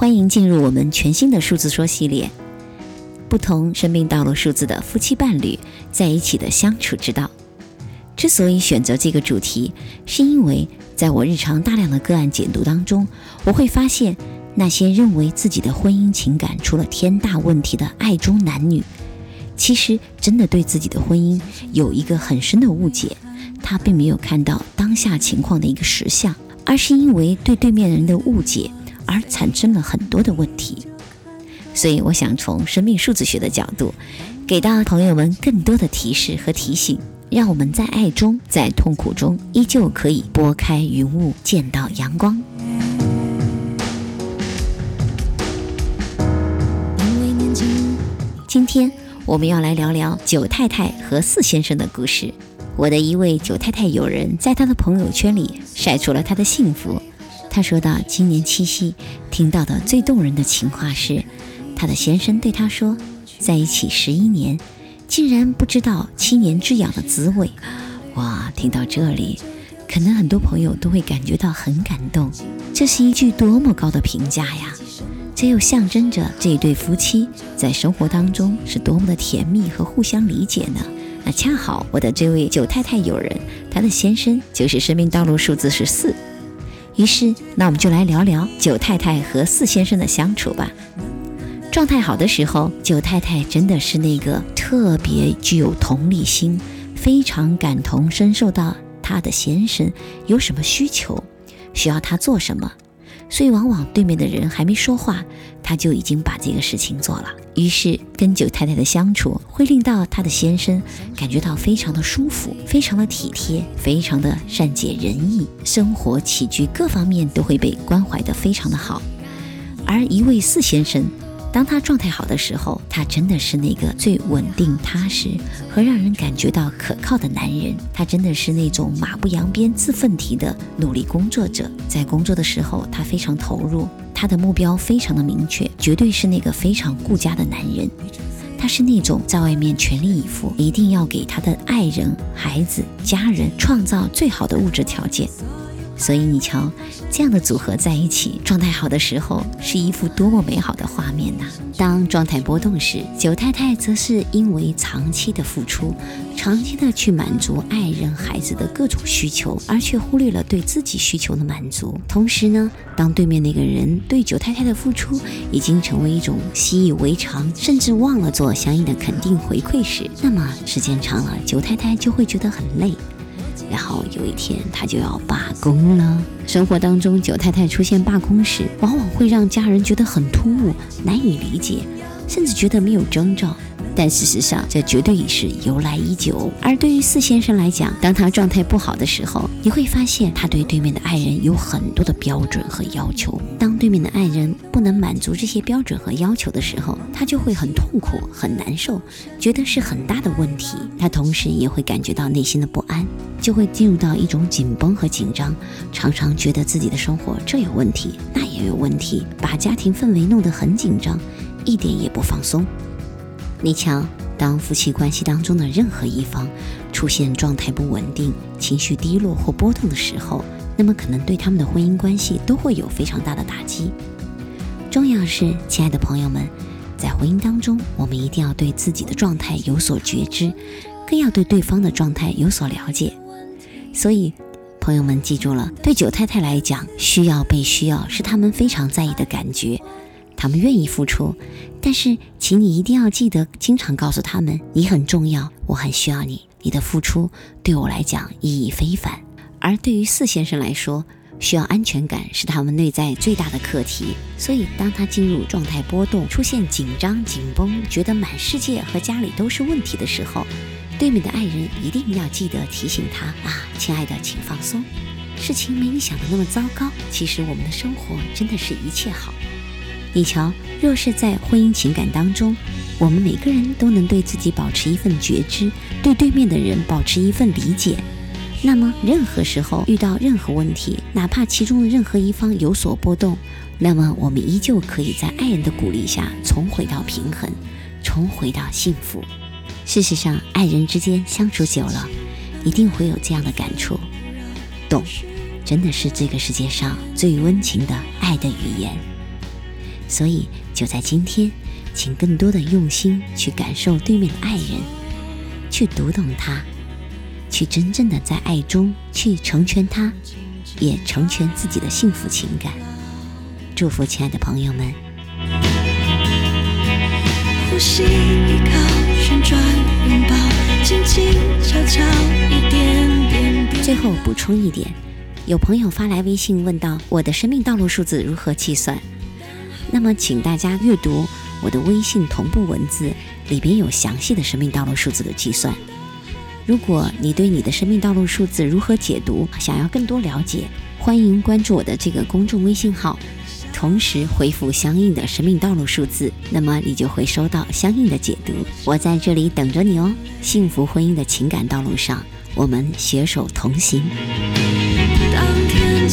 欢迎进入我们全新的数字说系列，不同生命道路数字的夫妻伴侣在一起的相处之道。之所以选择这个主题，是因为在我日常大量的个案解读当中，我会发现那些认为自己的婚姻情感出了天大问题的爱中男女，其实真的对自己的婚姻有一个很深的误解，他并没有看到当下情况的一个实相，而是因为对对面人的误解。而产生了很多的问题，所以我想从生命数字学的角度，给到朋友们更多的提示和提醒，让我们在爱中，在痛苦中，依旧可以拨开云雾，见到阳光。今天我们要来聊聊九太太和四先生的故事。我的一位九太太友人在他的朋友圈里晒出了他的幸福。他说到，今年七夕听到的最动人的情话是，他的先生对他说，在一起十一年，竟然不知道七年之痒的滋味。哇，听到这里，可能很多朋友都会感觉到很感动。这是一句多么高的评价呀！这又象征着这一对夫妻在生活当中是多么的甜蜜和互相理解呢？那恰好我的这位九太太友人，她的先生就是生命道路数字十四。于是，那我们就来聊聊九太太和四先生的相处吧。状态好的时候，九太太真的是那个特别具有同理心，非常感同身受到她的先生有什么需求，需要他做什么。所以，往往对面的人还没说话，他就已经把这个事情做了。于是，跟九太太的相处会令到他的先生感觉到非常的舒服，非常的体贴，非常的善解人意，生活起居各方面都会被关怀的非常的好。而一位四先生。当他状态好的时候，他真的是那个最稳定、踏实和让人感觉到可靠的男人。他真的是那种马不扬鞭、自奋蹄的努力工作者。在工作的时候，他非常投入，他的目标非常的明确，绝对是那个非常顾家的男人。他是那种在外面全力以赴，一定要给他的爱人、孩子、家人创造最好的物质条件。所以你瞧，这样的组合在一起，状态好的时候，是一幅多么美好的画面呐！当状态波动时，九太太则是因为长期的付出，长期的去满足爱人、孩子的各种需求，而却忽略了对自己需求的满足。同时呢，当对面那个人对九太太的付出已经成为一种习以为常，甚至忘了做相应的肯定回馈时，那么时间长了，九太太就会觉得很累。然后有一天，他就要罢工了。生活当中，九太太出现罢工时，往往会让家人觉得很突兀，难以理解，甚至觉得没有征兆。但事实上，这绝对是由来已久。而对于四先生来讲，当他状态不好的时候，你会发现他对对面的爱人有很多的标准和要求。当对面的爱人不能满足这些标准和要求的时候，他就会很痛苦、很难受，觉得是很大的问题。他同时也会感觉到内心的不安，就会进入到一种紧绷和紧张，常常觉得自己的生活这有问题，那也有问题，把家庭氛围弄得很紧张，一点也不放松。你瞧，当夫妻关系当中的任何一方出现状态不稳定、情绪低落或波动的时候，那么可能对他们的婚姻关系都会有非常大的打击。重要是，亲爱的朋友们，在婚姻当中，我们一定要对自己的状态有所觉知，更要对对方的状态有所了解。所以，朋友们记住了，对九太太来讲，需要被需要是他们非常在意的感觉。他们愿意付出，但是，请你一定要记得，经常告诉他们你很重要，我很需要你，你的付出对我来讲意义非凡。而对于四先生来说，需要安全感是他们内在最大的课题。所以，当他进入状态波动、出现紧张、紧绷，觉得满世界和家里都是问题的时候，对面的爱人一定要记得提醒他啊，亲爱的，请放松，事情没你想的那么糟糕。其实，我们的生活真的是一切好。你瞧，若是在婚姻情感当中，我们每个人都能对自己保持一份觉知，对对面的人保持一份理解，那么任何时候遇到任何问题，哪怕其中的任何一方有所波动，那么我们依旧可以在爱人的鼓励下重回到平衡，重回到幸福。事实上，爱人之间相处久了，一定会有这样的感触：懂，真的是这个世界上最温情的爱的语言。所以，就在今天。请更多的用心去感受对面的爱人，去读懂他，去真正的在爱中去成全他，也成全自己的幸福情感。祝福亲爱的朋友们。呼吸，依靠，旋转，拥抱，轻轻，悄悄，一点点。最后补充一点，有朋友发来微信问到我的生命道路数字如何计算，那么请大家阅读。我的微信同步文字里边有详细的生命道路数字的计算。如果你对你的生命道路数字如何解读想要更多了解，欢迎关注我的这个公众微信号，同时回复相应的生命道路数字，那么你就会收到相应的解读。我在这里等着你哦！幸福婚姻的情感道路上，我们携手同行。当天